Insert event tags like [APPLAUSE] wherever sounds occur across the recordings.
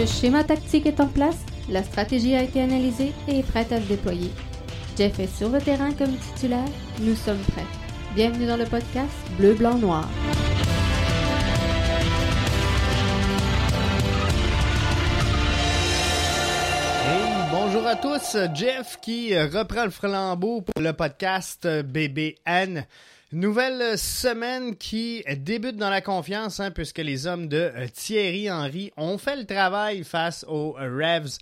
Le schéma tactique est en place, la stratégie a été analysée et est prête à se déployer. Jeff est sur le terrain comme titulaire, nous sommes prêts. Bienvenue dans le podcast Bleu, Blanc, Noir. bonjour à tous, Jeff qui reprend le flambeau pour le podcast BBN. Nouvelle semaine qui débute dans la confiance, hein, puisque les hommes de Thierry Henry ont fait le travail face aux Revs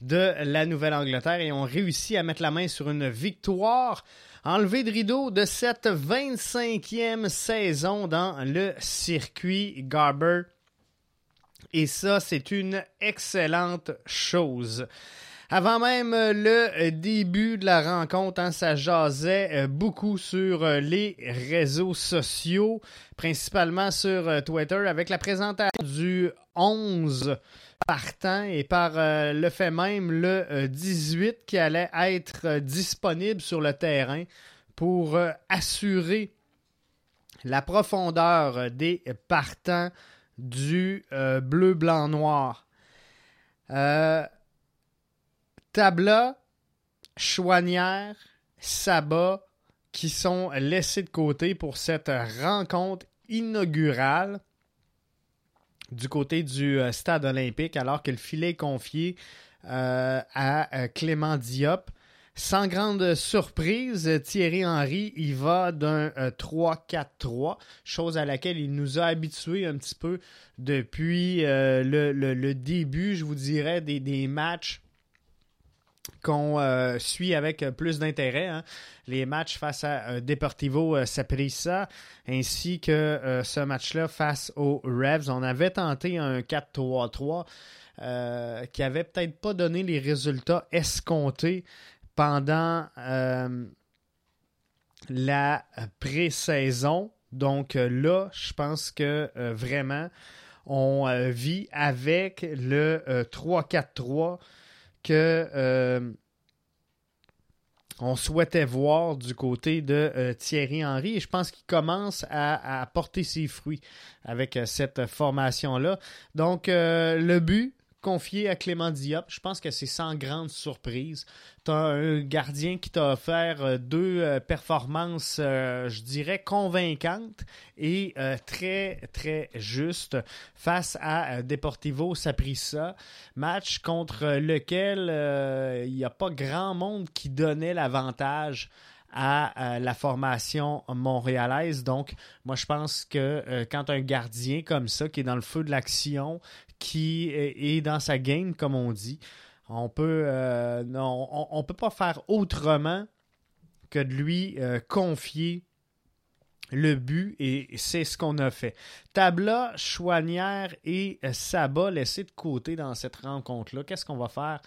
de la Nouvelle-Angleterre et ont réussi à mettre la main sur une victoire enlevée de rideau de cette 25e saison dans le circuit Garber. Et ça, c'est une excellente chose. Avant même euh, le euh, début de la rencontre, hein, ça jasait euh, beaucoup sur les réseaux sociaux, principalement sur Twitter, avec la présentation du 11 partant et par le fait même le 18 qui allait être disponible sur le terrain pour assurer la profondeur des partants du bleu, blanc, noir. Tabla, Chouanière, Saba qui sont laissés de côté pour cette rencontre inaugurale du côté du euh, stade olympique alors que le filet est confié euh, à euh, Clément Diop. Sans grande surprise, Thierry Henry, il va d'un 3-4-3, chose à laquelle il nous a habitués un petit peu depuis le, début, je vous dirais, des matchs qu'on euh, suit avec plus d'intérêt. Hein. Les matchs face à euh, Deportivo euh, Saprissa ainsi que ce match-là face aux Revs. On avait tenté un 4-3-3 qui avait peut-être pas donné les résultats escomptés pendant la pré-saison. Donc là, je pense que vraiment, on vit avec le 3-4-3 euh, on souhaitait voir du côté de euh, Thierry Henry et je pense qu'il commence à, porter ses fruits avec euh, cette formation-là. Donc, le but, confié à Clément Diop. Je pense que c'est sans grande surprise. Tu as un gardien qui t'a offert euh, deux euh, performances, euh, je dirais, convaincantes et très, très justes face à Deportivo Saprissa. Match contre lequel il n'y a pas grand monde qui donnait l'avantage à la formation montréalaise. Donc, moi, je pense que quand un gardien comme ça, qui est dans le feu de l'action, qui est dans sa game, comme on dit. On peut, euh, on, peut pas faire autrement que de lui euh, confier le but et c'est ce qu'on a fait. Tabla, Chouanière et Saba laissés de côté dans cette rencontre-là. Qu'est-ce qu'on va faire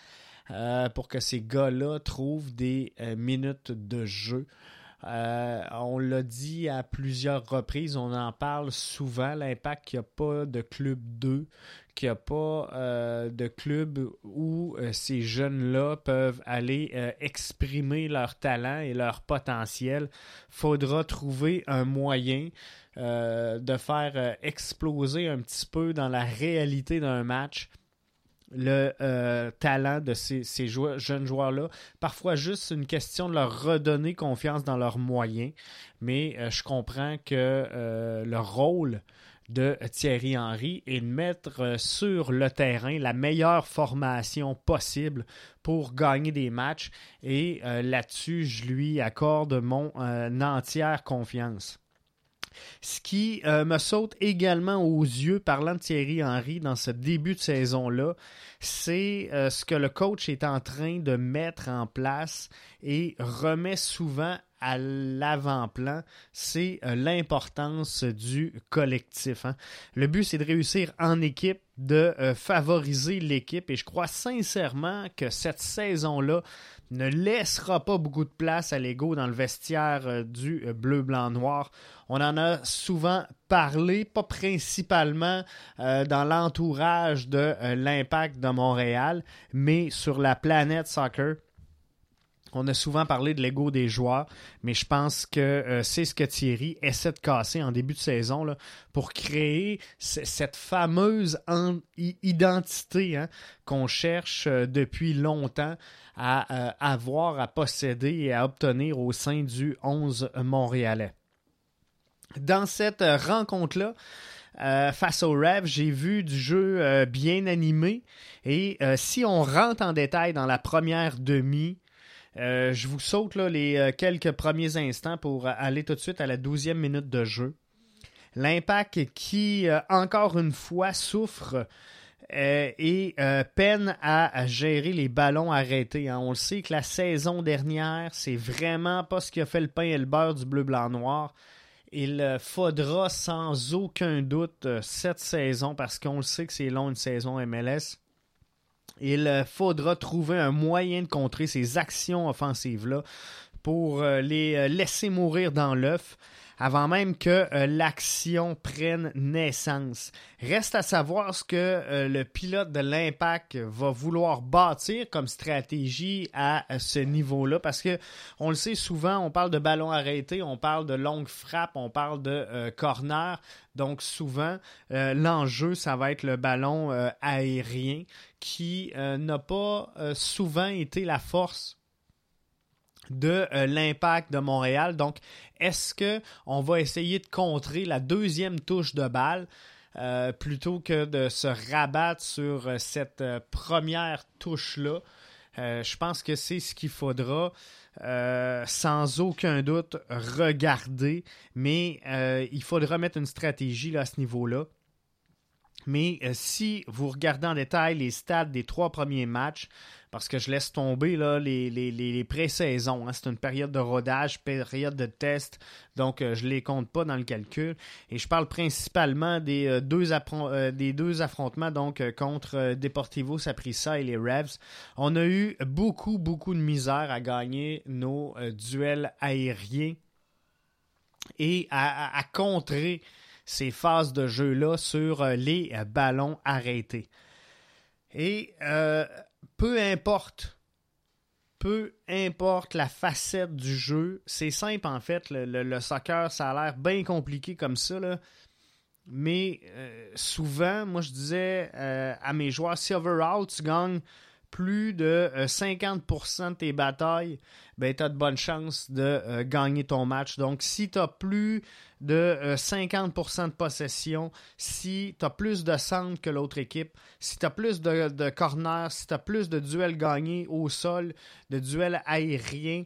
euh, pour que ces gars-là trouvent des minutes de jeu? Euh, on l'a dit à plusieurs reprises, on en parle souvent, l'impact qu'il n'y a pas de club 2, qu'il n'y a pas euh, de club où euh, ces jeunes-là peuvent aller exprimer leur talent et leur potentiel. faudra trouver un moyen de faire exploser un petit peu dans la réalité d'un match le euh, talent de ces, jeunes joueurs-là. Parfois juste une question de leur redonner confiance dans leurs moyens. Mais euh, je comprends que euh, le rôle de Thierry Henry est de mettre sur le terrain la meilleure formation possible pour gagner des matchs. Et là-dessus, je lui accorde mon entière confiance. Ce qui euh, me saute également aux yeux, parlant de Thierry Henry dans ce début de saison-là, c'est euh, ce que le coach est en train de mettre en place et remet souvent à l'avant-plan, c'est euh, l'importance du collectif. Hein. Le but, c'est de réussir en équipe, de favoriser l'équipe, et je crois sincèrement que cette saison-là ne laissera pas beaucoup de place à l'ego dans le vestiaire du bleu, blanc, noir. On en a souvent parlé, pas principalement euh, dans l'entourage de euh, l'impact de Montréal, mais sur la planète soccer. On a souvent parlé de l'ego des joueurs, mais je pense que euh, c'est ce que Thierry essaie de casser en début de saison pour créer cette fameuse identité hein, qu'on cherche euh, depuis longtemps à euh, avoir, à posséder et à obtenir au sein du 11 montréalais. Dans cette rencontre-là, face au Rev, j'ai vu du jeu bien animé. Et si on rentre en détail dans la première demi, euh, je vous saute les euh, quelques premiers instants pour aller tout de suite à la douzième minute de jeu. L'impact qui, euh, encore une fois, souffre et peine à, gérer les ballons arrêtés. Hein. On le sait que la saison dernière, c'est vraiment pas ce qui a fait le pain et le beurre du bleu-blanc-noir. Il faudra sans aucun doute cette saison, parce qu'on le sait que c'est long une saison MLS, il euh, faudra trouver un moyen de contrer ces actions offensives-là pour euh, les euh, laisser mourir dans l'œuf avant même que l'action prenne naissance. Reste à savoir ce que le pilote de l'impact va vouloir bâtir comme stratégie à ce niveau-là, parce que on le sait souvent, on parle de ballon arrêté, on parle de longue frappe, on parle de corner. Donc souvent, l'enjeu, ça va être le ballon aérien qui euh, n'a pas euh, souvent été la force de euh, l'impact de Montréal. Donc, est-ce que on va essayer de contrer la deuxième touche de balle plutôt que de se rabattre sur cette première touche-là? je pense que c'est ce qu'il faudra sans aucun doute regarder, mais il faudra mettre une stratégie à ce niveau-là. Mais euh, si vous regardez en détail les stats des trois premiers matchs, parce que je laisse tomber là, les, les, les pré-saisons, hein, c'est une période de rodage, période de test, donc euh, je ne les compte pas dans le calcul. Et je parle principalement des, euh, deux, des deux affrontements donc contre Deportivo Saprissa et les Revs. On a eu beaucoup, beaucoup de misère à gagner nos duels aériens et à contrer ces phases de jeu-là sur euh, les euh, ballons arrêtés. Et euh, peu importe, peu importe la facette du jeu, c'est simple en fait, le, soccer, ça a l'air bien compliqué comme ça, mais souvent, moi je disais à mes joueurs, si overall tu plus de 50% de tes batailles, ben, tu as de bonnes chances de gagner ton match. Donc, si tu as plus de 50% euh, de possession, si tu as plus de centre que l'autre équipe, si tu as plus de, de corners, si tu as plus de duels gagnés au sol, de duels aériens,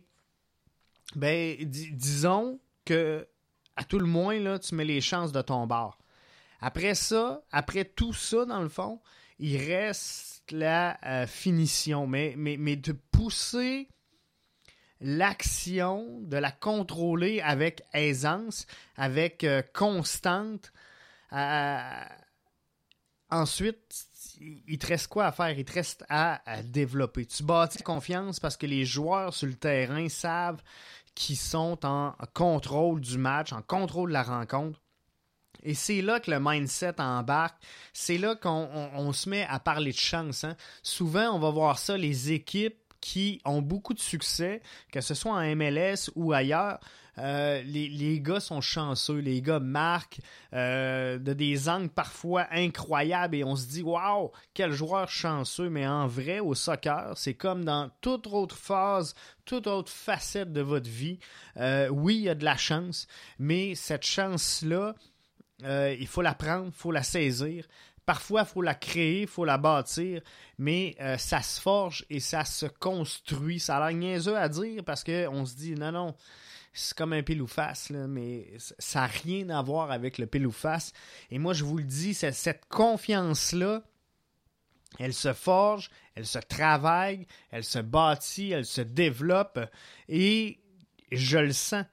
ben disons que à tout le moins, là, tu mets les chances de ton bord. Après ça, après tout ça, dans le fond, il reste la euh, finition. Mais, de pousser l'action, de la contrôler avec aisance, avec euh, constante. Euh, ensuite, il te reste quoi à faire? Il te reste à, développer. Tu bâtis confiance parce que les joueurs sur le terrain savent qu'ils sont en contrôle du match, en contrôle de la rencontre. Et c'est là que le mindset embarque. C'est là qu'on se met à parler de chance. Hein. Souvent, on va voir ça, les équipes qui ont beaucoup de succès, que ce soit en MLS ou ailleurs. Euh, les, gars sont chanceux, les gars marquent euh, de des angles parfois incroyables et on se dit waouh, quel joueur chanceux. Mais en vrai, au soccer, c'est comme dans toute autre phase, toute autre facette de votre vie. Euh, oui, il y a de la chance, mais cette chance-là, il faut la prendre, il faut la saisir. Parfois, il faut la créer, il faut la bâtir, mais euh, ça se forge et ça se construit. Ça a l'air niaiseux à dire parce qu'on se dit, non, non, c'est comme un pile ou mais ça n'a rien à voir avec le pile ou. Et moi, je vous le dis, cette confiance-là, elle se forge, elle se travaille, elle se bâtit, elle se développe et je le sens.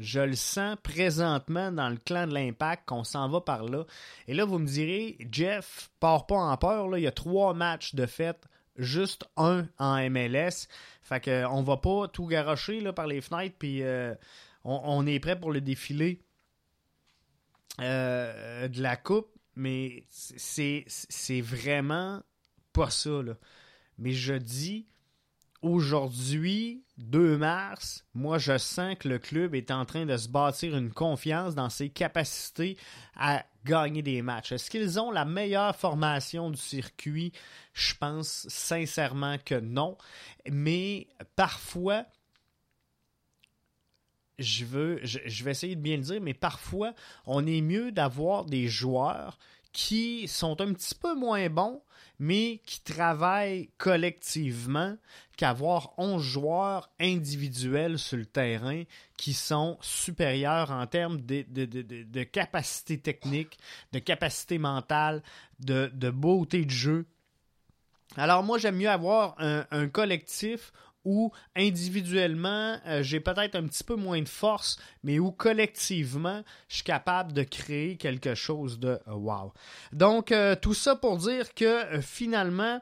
Je le sens présentement dans le clan de l'impact qu'on s'en va par là. Et là, vous me direz, Jeff, part pas en peur. Il y a trois matchs de fête, juste un en MLS. Fait que on va pas tout garocher là, par les fenêtres, puis euh, on, est prêt pour le défilé euh, de la coupe. Mais c'est, c'est vraiment pas ça. Mais je dis, aujourd'hui, 2 mars, moi je sens que le club est en train de se bâtir une confiance dans ses capacités à gagner des matchs. Est-ce qu'ils ont la meilleure formation du circuit? Je pense sincèrement que non. Mais parfois, je veux, je, vais essayer de bien le dire, mais parfois, on est mieux d'avoir des joueurs qui sont un petit peu moins bons, mais qui travaillent collectivement qu'avoir 11 joueurs individuels sur le terrain qui sont supérieurs en termes de, capacité technique, de capacité mentale, de, beauté de jeu. Alors moi, j'aime mieux avoir un collectif où individuellement, euh, j'ai peut-être un petit peu moins de force, mais où collectivement, je suis capable de créer quelque chose de euh, wow. Donc, euh, tout ça pour dire que finalement,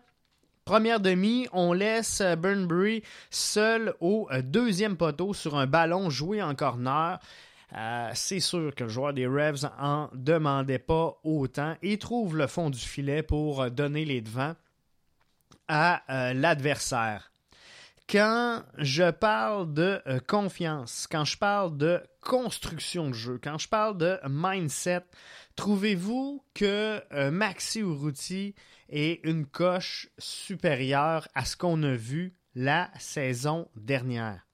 Première demi, on laisse Burnbury seul au deuxième poteau sur un ballon joué en corner. c'est sûr que le joueur des Revs en demandait pas autant et trouve le fond du filet pour donner les devants à l'adversaire quand je parle de euh, confiance, quand je parle de construction de jeu, quand je parle de mindset, trouvez-vous que euh, Maxi Urruti est une coche supérieure à ce qu'on a vu la saison dernière?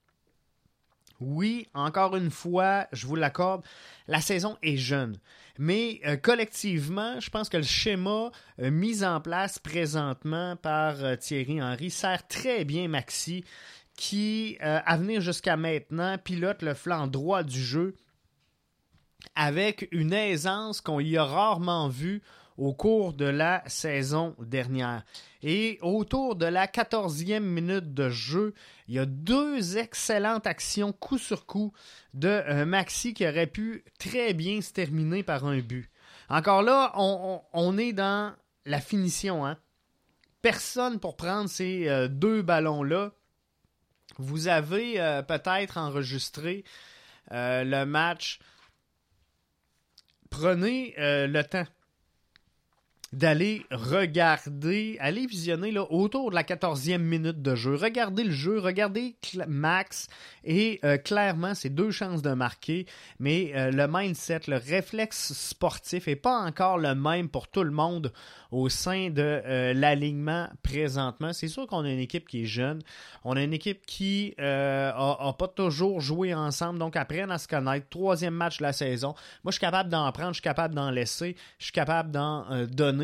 Oui, encore une fois, je vous l'accorde, la saison est jeune. Mais euh, collectivement, je pense que le schéma euh, mis en place présentement par euh, Thierry Henry sert très bien Maxi, qui, à venir jusqu'à maintenant, pilote le flanc droit du jeu avec une aisance qu'on y a rarement vue au cours de la saison dernière. Et autour de la 14e minute de jeu, il y a deux excellentes actions coup sur coup de euh, Maxi qui aurait pu très bien se terminer par un but. Encore là, on, est dans la finition. Hein? Personne pour prendre ces euh, deux ballons-là. Vous avez euh, peut-être enregistré le match. Prenez le temps d'aller regarder, aller visionner là, autour de la 14e minute de jeu. Regardez le jeu, regardez Max et euh, clairement, c'est deux chances de marquer, mais euh, le mindset, le réflexe sportif est pas encore le même pour tout le monde au sein de euh, l'alignement présentement. C'est sûr qu'on a une équipe qui est jeune, on a une équipe qui a, pas toujours joué ensemble, donc apprennent à se connaître. Troisième match de la saison. Moi, je suis capable d'en prendre, je suis capable d'en laisser, je suis capable d'en donner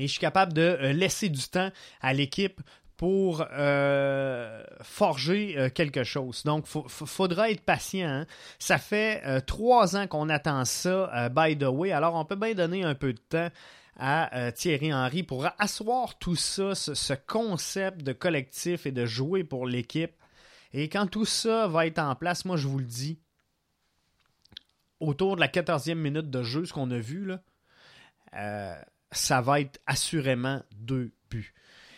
et je suis capable de euh, laisser du temps à l'équipe pour euh, forger euh, quelque chose. Donc, il faudra être patient. Hein. Ça fait trois ans qu'on attend ça, by the way. Alors, on peut bien donner un peu de temps à Thierry Henry pour asseoir tout ça, ce, concept de collectif et de jouer pour l'équipe. Et quand tout ça va être en place, moi, je vous le dis, autour de la 14e minute de jeu, ce qu'on a vu, là, ça va être assurément deux buts.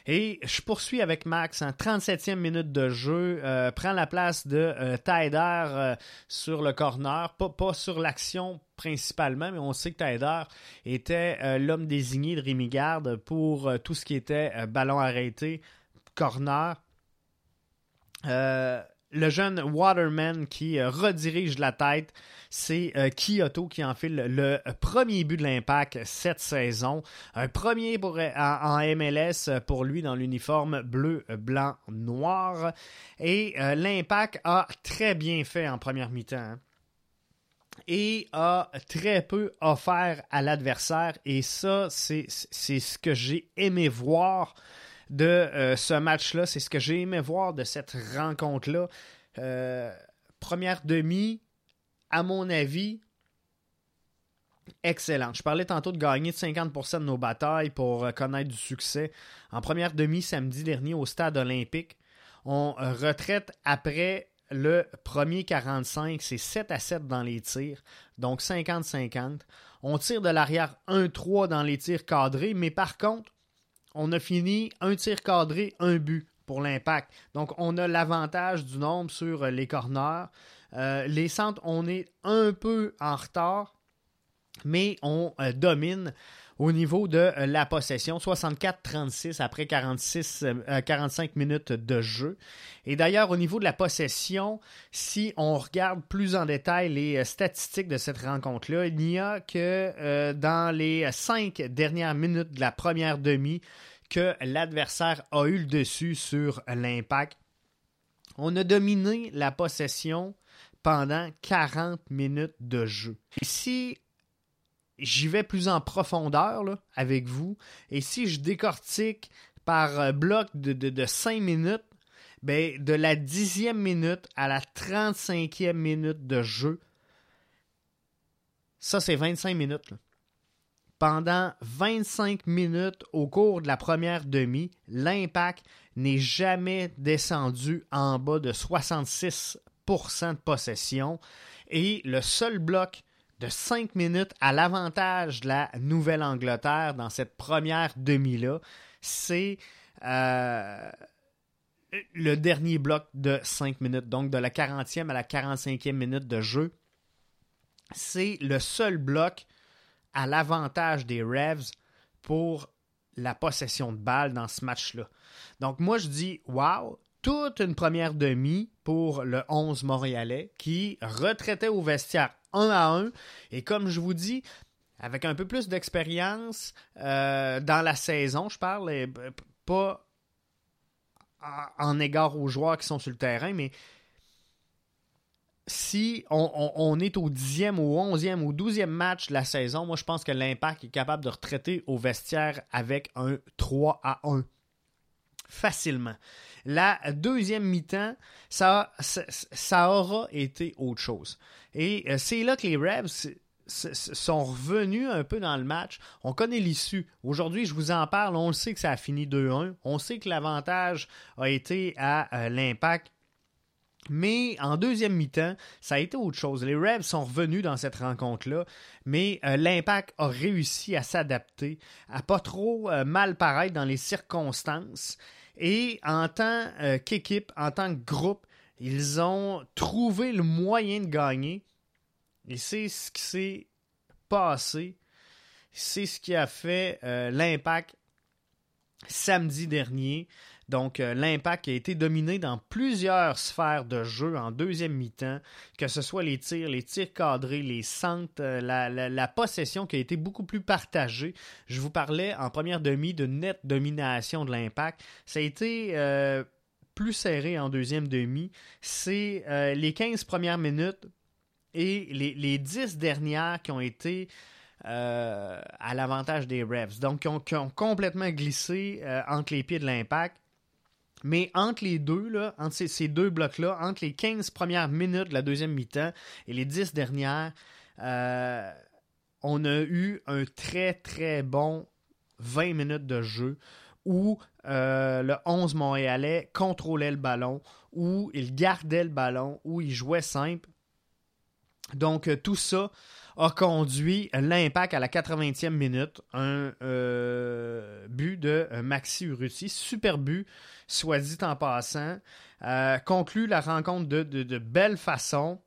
Et je poursuis avec Max en 37e minute de jeu, euh, prend la place de euh, euh, sur le corner, pas, pas sur l'action principalement, mais on sait que Taider était euh, l'homme désigné de Rémi Garde pour tout ce qui était ballon arrêté, corner le jeune Waterman qui euh, redirige la tête. C'est euh, Kyoto qui enfile le, premier but de l'impact cette saison. Un premier euh, en, MLS pour lui dans l'uniforme bleu, blanc, noir. Et l'impact a très bien fait en première mi-temps. Hein. et a très peu offert à l'adversaire. Et ça, c'est ce que j'ai aimé voir de euh, ce match-là. C'est ce que j'ai aimé voir de cette rencontre-là. Euh, première demi, à mon avis, excellente. Je parlais tantôt de gagner de 50% de nos batailles pour euh, connaître du succès. En première demi, samedi dernier, au stade olympique, on retraite après le premier 45, c'est 7 à 7 dans les tirs, donc 50-50. On tire de l'arrière 1-3 dans les tirs cadrés, mais par contre, on a fini un tir cadré, un but pour l'impact. Donc, on a l'avantage du nombre sur les corners. Euh, les centres, on est un peu en retard, mais on euh, domine au niveau de la possession, 64-36 après 46, 45 minutes de jeu. Et d'ailleurs, au niveau de la possession, si on regarde plus en détail les statistiques de cette rencontre-là, il n'y a que dans les cinq dernières minutes de la première demi que l'adversaire a eu le dessus sur l'impact. On a dominé la possession pendant 40 minutes de jeu. Et si j'y vais plus en profondeur avec vous, et si je décortique par euh, bloc de, de, 5 minutes, ben, de la dixième minute à la 35e minute de jeu, ça c'est 25 minutes. Pendant 25 minutes au cours de la première demi, l'impact n'est jamais descendu en bas de 66% de possession et le seul bloc de 5 minutes à l'avantage de la Nouvelle-Angleterre dans cette première demi-là, c'est euh, le dernier bloc de 5 minutes, donc de la 40e à la 45e minute de jeu. C'est le seul bloc à l'avantage des Revs pour la possession de balle dans ce match-là. Donc moi je dis, wow, toute une première demi pour le 11 montréalais qui retraitait au vestiaire 1 à 1. Et comme je vous dis, avec un peu plus d'expérience euh, dans la saison, je parle, euh, pas en égard aux joueurs qui sont sur le terrain, mais si on, est au 10e, au 11e, au 12e match de la saison, moi je pense que l'impact est capable de retraiter au vestiaire avec un 3 à 1 facilement. La deuxième mi-temps, ça, ça, aura été autre chose. Et euh, c'est là que les Rebs sont revenus un peu dans le match. On connaît l'issue. Aujourd'hui, je vous en parle. On le sait que ça a fini 2-1. On sait que l'avantage a été à euh, l'impact. Mais en deuxième mi-temps, ça a été autre chose. Les Rebs sont revenus dans cette rencontre-là, mais euh, l'impact a réussi à s'adapter, à pas trop mal paraître dans les circonstances. Et en tant qu'équipe, en tant que groupe, ils ont trouvé le moyen de gagner. Et c'est ce qui s'est passé. C'est ce qui a fait euh, l'impact samedi dernier. Donc, euh, l'impact a été dominé dans plusieurs sphères de jeu en deuxième mi-temps, que ce soit les tirs, les tirs cadrés, les centres, euh, la, possession qui a été beaucoup plus partagée. Je vous parlais en première demi de nette domination de l'impact. Ça a été euh, plus serré en deuxième demi. C'est les 15 premières minutes et les, les 10 dernières qui ont été à l'avantage des Revs. Donc, qui ont, complètement glissé entre les pieds de l'impact. Mais entre les deux, là, entre ces, deux blocs-là, entre les 15 premières minutes de la deuxième mi-temps et les 10 dernières, euh, on a eu un très très bon 20 minutes de jeu où euh, le 11 montréalais contrôlait le ballon, où il gardait le ballon, où il jouait simple. Donc euh, tout ça a conduit l'impact à la 80e minute. Un but de Maxi Urruti. Super but soit dit en passant, euh, conclut la rencontre de, belle façon.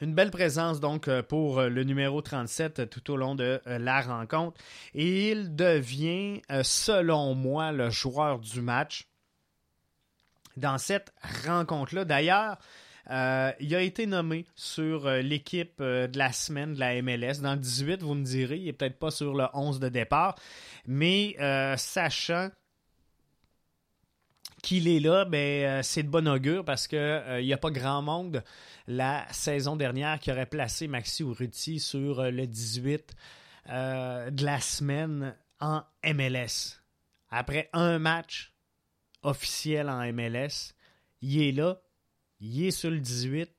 Une belle présence donc euh, pour euh, le numéro 37 tout au long de la rencontre. Et il devient, selon moi, le joueur du match dans cette rencontre-là. D'ailleurs, il a été nommé sur l'équipe de la semaine de la MLS. Dans le 18, vous me direz, il n'est peut-être pas sur le 11 de départ. Mais sachant qu'il est là, ben, euh, c'est de bon augure parce qu'il euh, n'y a pas grand monde la saison dernière qui aurait placé Maxi Urruti sur euh, le 18 de la semaine en MLS. Après un match officiel en MLS, il est là, il est sur le 18,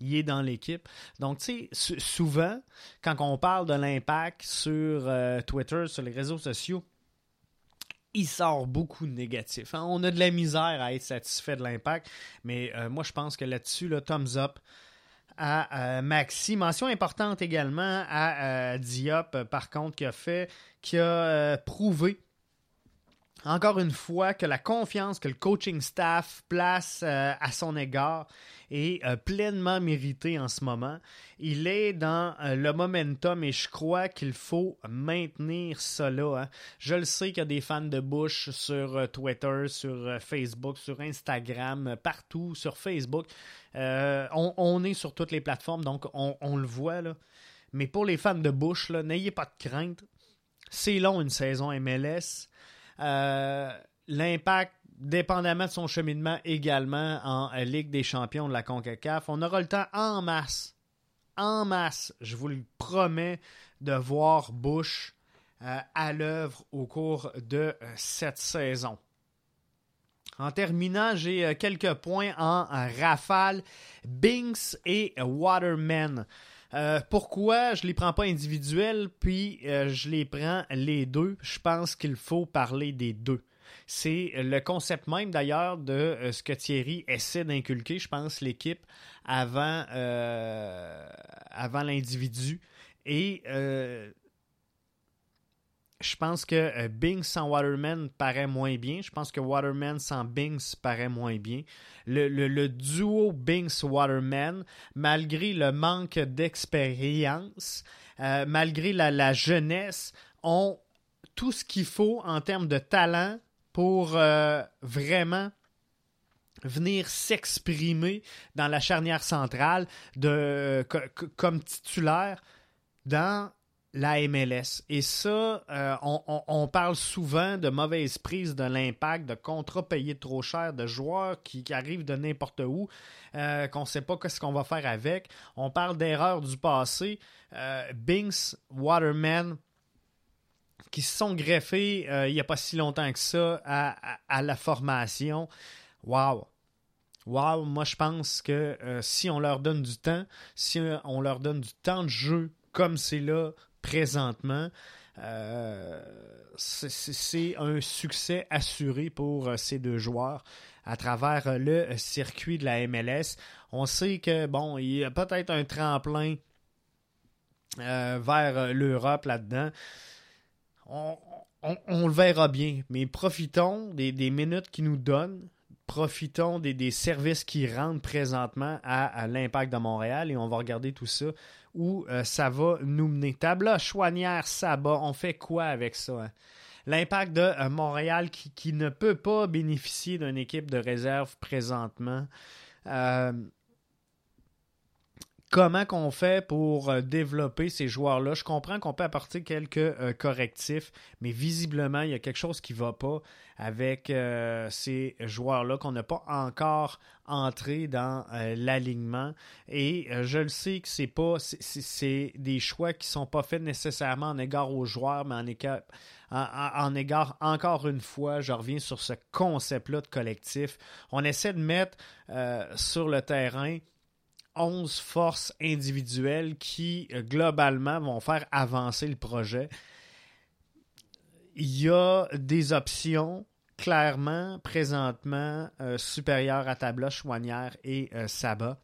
il est dans l'équipe. Donc, tu sais, souvent, quand on parle de l'impact sur Twitter, sur les réseaux sociaux, il sort beaucoup de négatifs. Hein. On a de la misère à être satisfait de l'impact, mais euh, moi je pense que là-dessus, le thumbs up à euh, Maxi. Mention importante également à euh, Diop, par contre, qui a fait, qui a prouvé encore une fois, que la confiance que le coaching staff place euh, à son égard est euh, pleinement méritée en ce moment. Il est dans euh, le momentum et je crois qu'il faut maintenir cela. Hein. Je le sais qu'il y a des fans de Bush sur Twitter, sur Facebook, sur Instagram, partout, sur Facebook. On, est sur toutes les plateformes, donc on, on le voit. Là. Mais pour les fans de Bush, n'ayez pas de crainte. C'est long une saison MLS. Euh, l'impact, dépendamment de son cheminement également en Ligue des champions de la CONCACAF, on aura le temps en masse, en masse, je vous le promets, de voir Bush euh, à l'œuvre au cours de euh, cette saison. En terminant, j'ai quelques points en rafale. Binks et Waterman. Euh, pourquoi je les prends pas individuels, puis euh, je les prends les deux? Je pense qu'il faut parler des deux. C'est le concept même d'ailleurs de euh, ce que Thierry essaie d'inculquer, je pense, l'équipe avant, avant l'individu. Et je pense que euh, Bing sans Waterman paraît moins bien. Je pense que Waterman sans Binks paraît moins bien. Le, duo Binks-Waterman, malgré le manque d'expérience, euh, malgré la, jeunesse, ont tout ce qu'il faut en termes de talent pour euh, vraiment venir s'exprimer dans la charnière centrale de, comme titulaire dans la MLS. Et ça, euh, on, parle souvent de mauvaise prise de l'impact, de contrats payés trop cher, de joueurs qui, arrivent de n'importe où, euh, qu'on ne sait pas ce qu'on va faire avec. On parle d'erreurs du passé. Euh, Binks, Waterman, qui se sont greffés il n'y a pas si longtemps que ça à, la formation. Wow! Wow, moi je pense que si on leur donne du temps, si on leur donne du temps de jeu comme c'est là présentement, euh, c'est un succès assuré pour euh, ces deux joueurs à travers euh, le circuit de la MLS. On sait que, bon, il y a peut-être un tremplin vers l'Europe là-dedans. On, le verra bien, mais profitons des, minutes qu'ils nous donnent. Profitons des, services qui rentrent présentement à, l'impact de Montréal et on va regarder tout ça où euh, ça va nous mener. Tabla, Chouanière, Saba, on fait quoi avec ça? Hein? L'impact de euh, Montréal qui, ne peut pas bénéficier d'une équipe de réserve présentement. Euh, comment qu'on fait pour développer ces joueurs-là? Je comprends qu'on peut apporter quelques correctifs, mais visiblement, il y a quelque chose qui ne va pas avec euh, ces joueurs-là qu'on n'a pas encore entré dans l'alignement. Et je le sais que c'est pas c'est des choix qui sont pas faits nécessairement en égard aux joueurs, mais en égard, en égard, encore une fois, je reviens sur ce concept-là de collectif. On essaie de mettre sur le terrain 11 forces individuelles qui, euh, globalement, vont faire avancer le projet. Il y a des options clairement, présentement, euh, supérieures à Tabla, Chouanière et euh, Saba.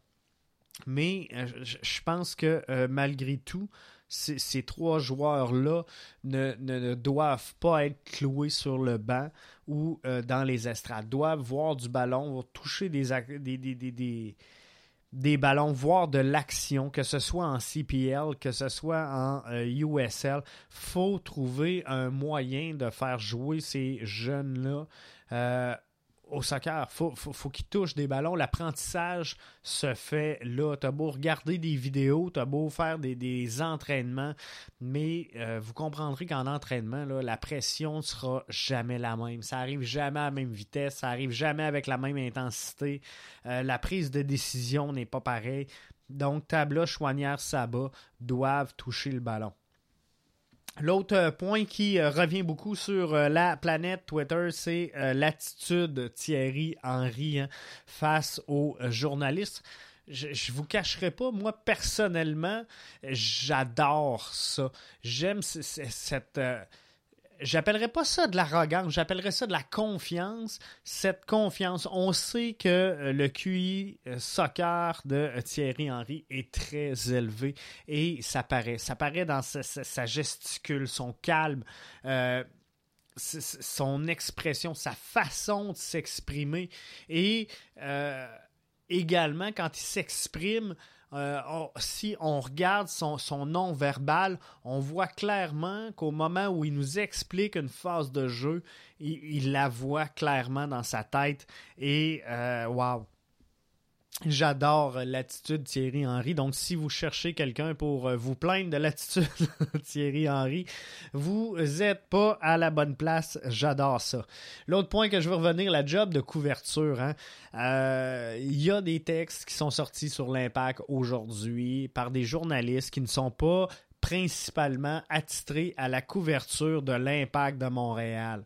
Mais je pense que malgré tout, ces, trois joueurs-là ne, doivent pas être cloués sur le banc ou dans les estrades. Doivent voir du ballon, toucher des, des, des des ballons, voire de l'action, que ce soit en CPL, que ce soit en USL. Euh, faut trouver un moyen de faire jouer ces jeunes-là euh, au soccer. Faut, faut, qu'ils touchent des ballons. L'apprentissage se fait là. T'as beau regarder des vidéos, t'as beau faire des, entraînements, mais euh, vous comprendrez qu'en entraînement, la pression ne sera jamais la même. Ça arrive jamais à la même vitesse, ça arrive jamais avec la même intensité. Euh, la prise de décision n'est pas pareille. Donc, Tabla, Chouanière, Saba doivent toucher le ballon. L'autre euh, point qui euh, revient beaucoup sur euh, la planète Twitter, c'est l'attitude Thierry Henry hein, face aux journalistes. Je, ne vous cacherai pas, moi personnellement, j'adore ça. J'aime cette j'appellerais pas ça de l'arrogance, j'appellerais ça de la confiance. Cette confiance, on sait que euh, le QI euh, soccer de euh, Thierry Henry est très élevé et ça paraît. Ça paraît dans sa, gesticule, son calme. son expression, sa façon de s'exprimer. Et également, quand il s'exprime, euh, si on regarde son, son nom verbal, on voit clairement qu'au moment où il nous explique une phase de jeu, il, la voit clairement dans sa tête. Et waouh! J'adore l'attitude Thierry Henry. Donc, si vous cherchez quelqu'un pour euh, vous plaindre de l'attitude [LAUGHS] Thierry Henry, vous n'êtes pas à la bonne place. J'adore ça. L'autre point que je veux revenir, la job de couverture. Hein. Euh, il y a des textes qui sont sortis sur l'impact aujourd'hui par des journalistes qui ne sont pas principalement attitrés à la couverture de l'impact de Montréal.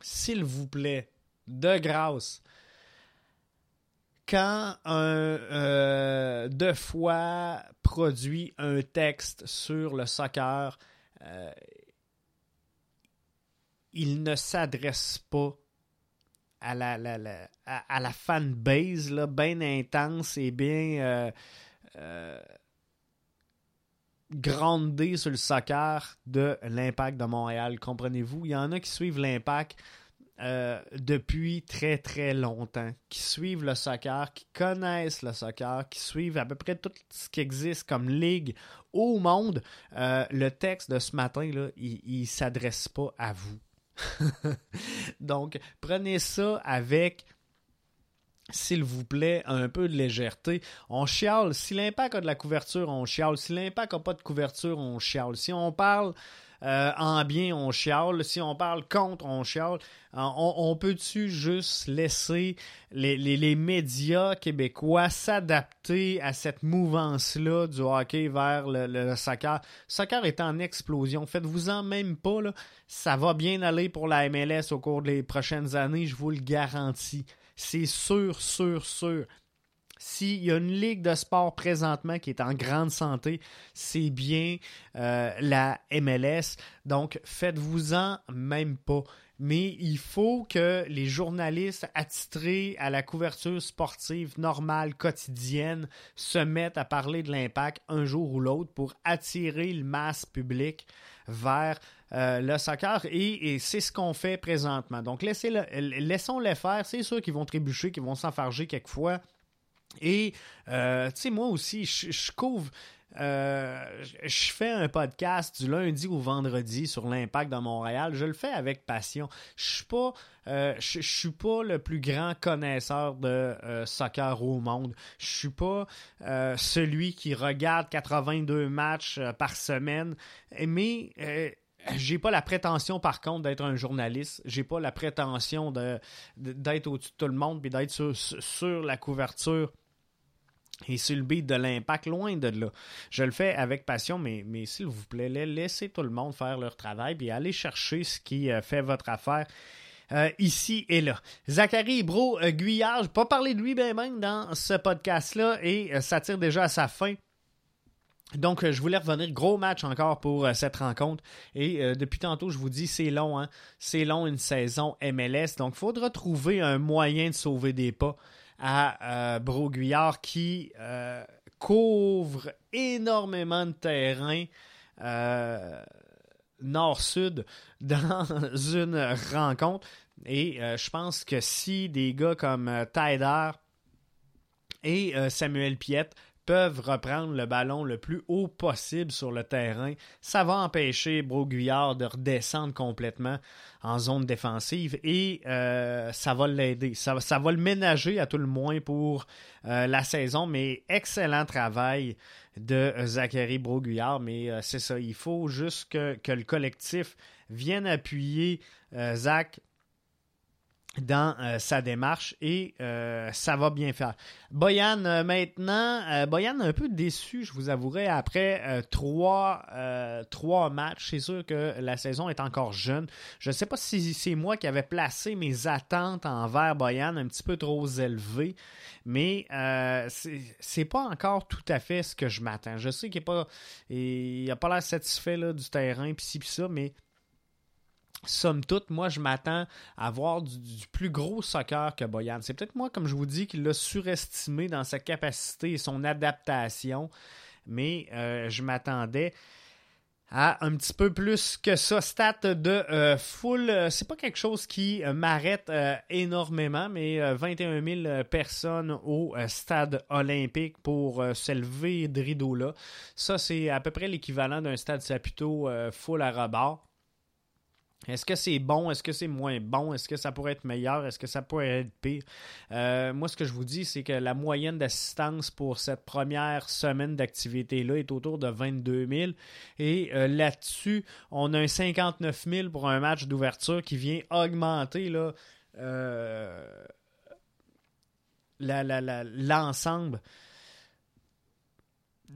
S'il vous plaît, de grâce, quand un euh, deux fois produit un texte sur le soccer, euh, il ne s'adresse pas à la, fanbase bien intense et bien euh, grandée sur le soccer de l'impact de Montréal. Comprenez-vous? Il y en a qui suivent l'impact euh, depuis très très longtemps, qui suivent le soccer, qui connaissent le soccer, qui suivent à peu près tout ce qui existe comme ligue au monde, euh, le texte de ce matin, il ne s'adresse pas à vous. [LAUGHS] Donc, prenez ça avec s'il vous plaît, un peu de légèreté. On chiale. Si l'impact a de la couverture, on chiale. Si l'impact n'a pas de couverture, on chiale. Si on parle euh, en bien, on chiale. Si on parle contre, on chiale. Euh, on, peut-tu juste laisser les, médias québécois s'adapter à cette mouvance-là du hockey vers le, soccer? Le soccer? Est en explosion. Faites-vous-en même pas. Ça va bien aller pour la MLS au cours des prochaines années, je vous le garantis. C'est sûr, sûr, sûr. S'il y a une ligue de sport présentement qui est en grande santé, c'est bien euh, la MLS. Donc, faites-vous-en même pas. Mais il faut que les journalistes attitrés à la couverture sportive normale, quotidienne, se mettent à parler de l'impact un jour ou l'autre pour attirer le masse public vers euh, le soccer et, c'est ce qu'on fait présentement. Donc laissons-les faire. C'est sûr qu'ils vont trébucher, qu'ils vont s'enfarger quelquefois. Et, euh, tu sais, moi aussi, je, couvre. Euh, je fais un podcast du lundi au vendredi sur l'impact de Montréal. Je le fais avec passion. Je suis pas, euh, je, suis pas le plus grand connaisseur de soccer au monde. Je suis pas celui qui regarde 82 matchs par semaine. Mais j'ai pas la prétention, par contre, d'être un journaliste. J'ai pas la prétention d'être au-dessus de tout le monde et d'être sur la couverture et sur le beat de l'impact, loin de là. Je le fais avec passion, mais, s'il vous plaît, laissez tout le monde faire leur travail et allez chercher ce qui euh, fait votre affaire. Euh, ici et là. Zachary Bro euh, Guyard, je pas parlé de lui bien même dans ce podcast-là et ça tire déjà à sa fin. Donc, je voulais revenir. Gros match encore pour cette rencontre. Et depuis tantôt, je vous dis, c'est long. Hein? C'est long une saison MLS. Donc, il faudra trouver un moyen de sauver des pas à euh, Broguillard qui euh, couvre énormément de terrain euh, nord-sud [LAUGHS] dans une rencontre. Et je pense que si des gars comme Tyder et Samuel Piette peuvent reprendre le ballon le plus haut possible sur le terrain, ça va empêcher Broguillard de redescendre complètement en zone défensive et euh, ça va l'aider. Ça, va le ménager à tout le moins pour euh, la saison, mais excellent travail de Zachary Broguillard. Mais euh, c'est ça, il faut juste que, que, le collectif vienne appuyer Zach dans euh, sa démarche et euh, ça va bien faire. Boyan, euh, maintenant, Boyan un peu déçu, je vous avouerai, après trois, trois matchs. C'est sûr que la saison est encore jeune. Je ne sais pas si c'est moi qui avais placé mes attentes envers Boyan un petit peu trop élevées, mais c'est pas encore tout à fait ce que je m'attends. Je sais qu'il n'a pas, pas l'air satisfait du terrain, puis ci, puis ça, mais somme toute, moi, je m'attends à voir du, plus gros soccer que Boyan. C'est peut-être moi, comme je vous dis, qui l'a surestimé dans sa capacité et son adaptation, mais euh, je m'attendais à un petit peu plus que ça. Stat de euh, full, euh, c'est pas quelque chose qui m'arrête énormément, mais 21 000 personnes au stade olympique pour s'élever de rideau-là. Ça, c'est à peu près l'équivalent d'un stade Saputo full à rebord. Est-ce que c'est bon? Est-ce que c'est moins bon? Est-ce que ça pourrait être meilleur? Est-ce que ça pourrait être pire? Euh, moi, ce que je vous dis, c'est que la moyenne d'assistance pour cette première semaine d'activité-là est autour de 22 000. Et euh, là-dessus, on a un 59 000 pour un match d'ouverture qui vient augmenter là, euh, l'ensemble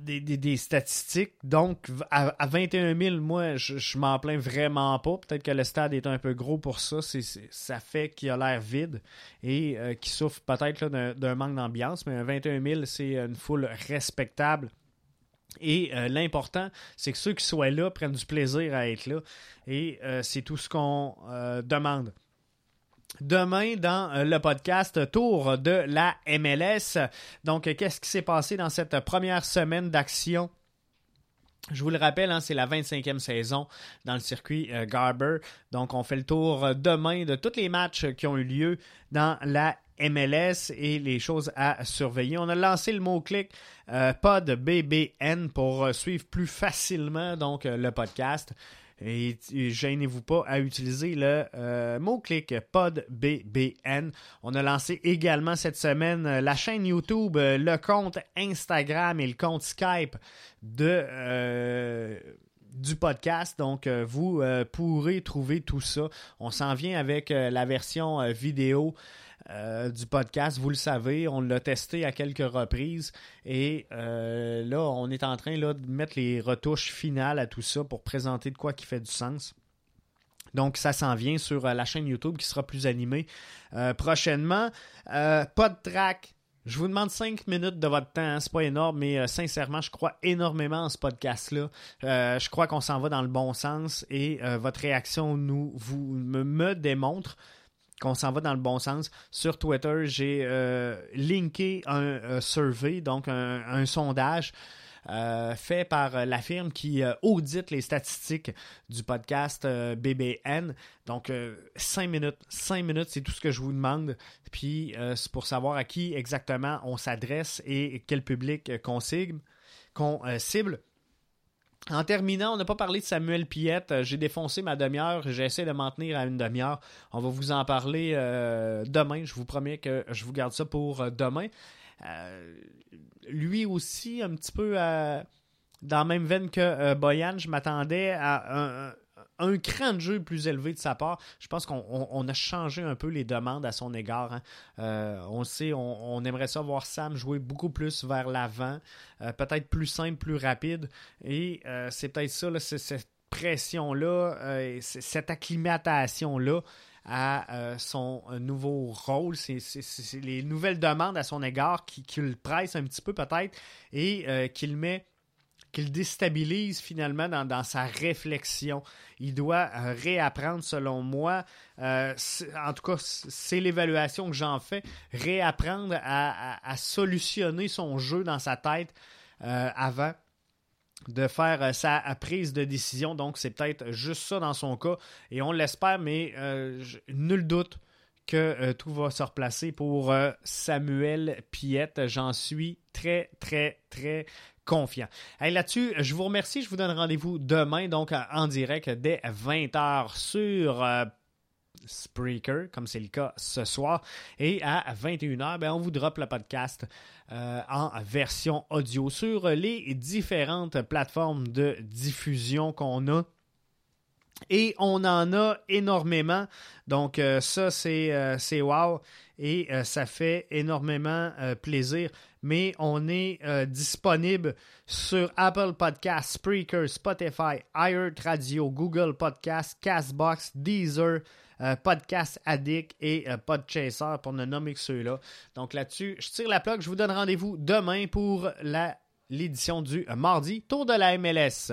des, statistiques. Donc, à, 21 000, moi, je, m'en plains vraiment pas. Peut-être que le stade est un peu gros pour ça. Ça fait qu'il a l'air vide et euh, qu'il souffre peut-être d'un, manque d'ambiance. Mais 21 000, c'est une foule respectable. Et euh, l'important, c'est que ceux qui soient là prennent du plaisir à être là. Et euh, c'est tout ce qu'on demande. Demain, dans euh, le podcast Tour de la MLS. Donc, qu'est-ce qui s'est passé dans cette première semaine d'action? Je vous le rappelle, hein, c'est la 25e saison dans le circuit euh, Garber. Donc, on fait le tour euh, demain de tous les matchs qui ont eu lieu dans la MLS et les choses à surveiller. On a lancé le mot-clic pod BBN pour suivre plus facilement donc le podcast. Et, gênez-vous pas à utiliser le euh, mot-clic PodBBN. On a lancé également cette semaine euh, la chaîne YouTube, euh, le compte Instagram et le compte Skype de du podcast. Donc, vous pourrez trouver tout ça. On s'en vient avec la version vidéo euh, du podcast. Vous le savez, on l'a testé à quelques reprises et euh, là, on est en train de mettre les retouches finales à tout ça pour présenter de quoi qui fait du sens. Donc, ça s'en vient sur euh, la chaîne YouTube qui sera plus animée prochainement. pas de track. Je vous demande 5 minutes de votre temps, hein. c'est pas énorme, mais sincèrement, je crois énormément en ce podcast-là. je crois qu'on s'en va dans le bon sens et votre réaction nous me démontre qu'on s'en va dans le bon sens. Sur Twitter, j'ai euh, linké un, survey, donc un, sondage. Euh, fait par la firme qui euh, audite les statistiques du podcast BBN. Donc, 5 minutes. 5 minutes, c'est tout ce que je vous demande. Puis, c'est pour savoir à qui exactement on s'adresse et quel public. Qu'on cible. En terminant, on n'a pas parlé de Samuel Piette. Euh, j'ai défoncé ma demi-heure. J'essaie de m'en tenir à une demi-heure. On va vous en parler euh, demain. Je vous promets que je vous garde ça pour euh, demain. lui aussi, un petit peu dans la même veine que Boyan, je m'attendais à un, un cran de jeu plus élevé de sa part. Je pense qu'on a changé un peu les demandes à son égard. Hein. Euh, on sait, on, aimerait ça voir Sam jouer beaucoup plus vers l'avant, euh, peut-être plus simple, plus rapide. Et euh, c'est peut-être ça, cette pression-là, cette acclimatation-là à son nouveau rôle. C'est les nouvelles demandes à son égard qui, qui le pressent un petit peu peut-être et qu'il met qu'il déstabilise finalement dans, sa réflexion. Il doit euh, réapprendre, selon moi, euh, en tout cas, c'est l'évaluation que j'en fais, réapprendre à, solutionner son jeu dans sa tête euh, avant de faire sa prise de décision. Donc, c'est peut-être juste ça dans son cas. Et on l'espère, mais nul doute que tout va se replacer pour Samuel Piette. J'en suis très, très, très confiant. Là-dessus, je vous remercie. Je vous donne rendez-vous demain, donc en direct dès 20h sur euh, Spreaker, comme c'est le cas ce soir. Et à 21h, ben, on vous drop le podcast euh, en version audio sur les différentes plateformes de diffusion qu'on a. Et on en a énormément. Donc euh, ça, c'est wow. Et ça fait énormément plaisir mais on est euh, disponible sur Apple Podcasts, Spreaker, Spotify, iHeartRadio, Google Podcasts, Castbox, Deezer, euh, Podcast Addict et euh, Podchaser pour ne nommer que ceux-là. Donc là-dessus, je tire la plaque. Je vous donne rendez-vous demain pour l'édition du mardi Tour de la MLS.